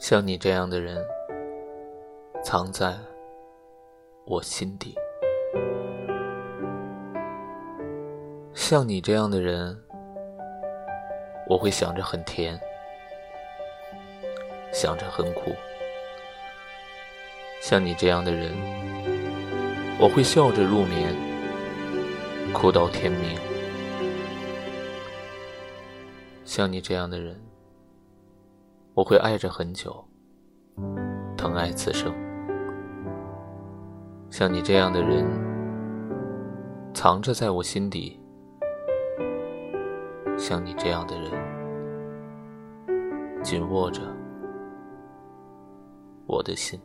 像你这样的人，藏在我心底。像你这样的人，我会想着很甜，想着很苦。像你这样的人，我会笑着入眠，哭到天明。像你这样的人。我会爱着很久，疼爱此生。像你这样的人，藏着在我心底。像你这样的人，紧握着我的心。